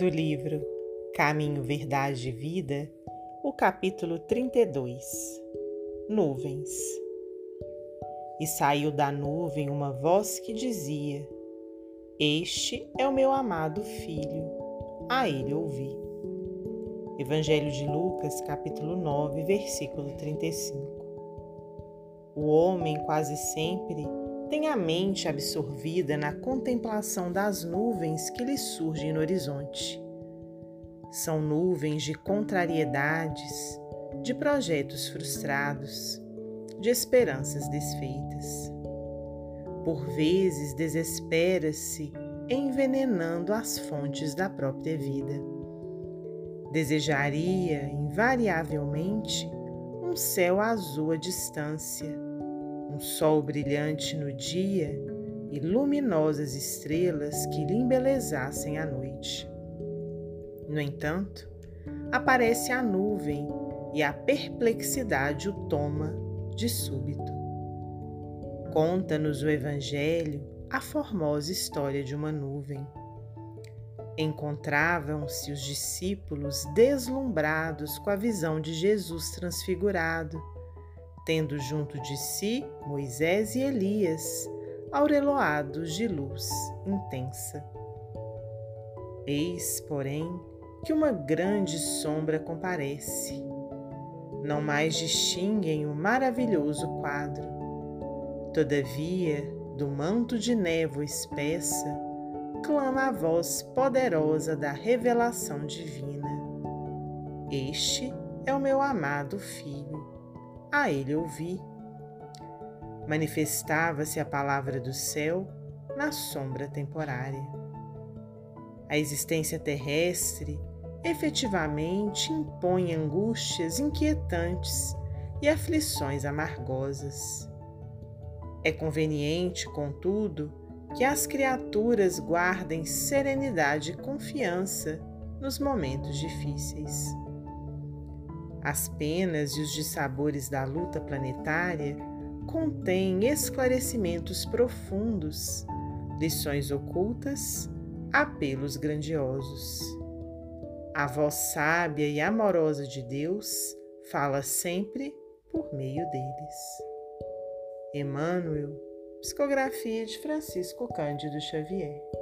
do livro Caminho, Verdade e Vida, o capítulo 32 Nuvens. E saiu da nuvem uma voz que dizia: Este é o meu amado filho, a ele ouvi. Evangelho de Lucas, capítulo 9, versículo 35. O homem quase sempre tem a mente absorvida na contemplação das nuvens que lhe surgem no horizonte. São nuvens de contrariedades, de projetos frustrados, de esperanças desfeitas. Por vezes desespera-se envenenando as fontes da própria vida. Desejaria, invariavelmente, um céu azul à distância sol brilhante no dia e luminosas estrelas que lhe embelezassem a noite. No entanto, aparece a nuvem e a perplexidade o toma de súbito. Conta-nos o Evangelho a formosa história de uma nuvem. Encontravam-se os discípulos deslumbrados com a visão de Jesus transfigurado tendo junto de si Moisés e Elias, aureloados de luz intensa. Eis, porém, que uma grande sombra comparece. Não mais distinguem o maravilhoso quadro. Todavia, do manto de névoa espessa, clama a voz poderosa da revelação divina. Este é o meu amado Filho a ele ouvi. Manifestava-se a palavra do céu na sombra temporária. A existência terrestre efetivamente impõe angústias inquietantes e aflições amargosas. É conveniente, contudo, que as criaturas guardem serenidade e confiança nos momentos difíceis. As penas e os dissabores da luta planetária contêm esclarecimentos profundos, lições ocultas, apelos grandiosos. A voz sábia e amorosa de Deus fala sempre por meio deles. Emmanuel, psicografia de Francisco Cândido Xavier.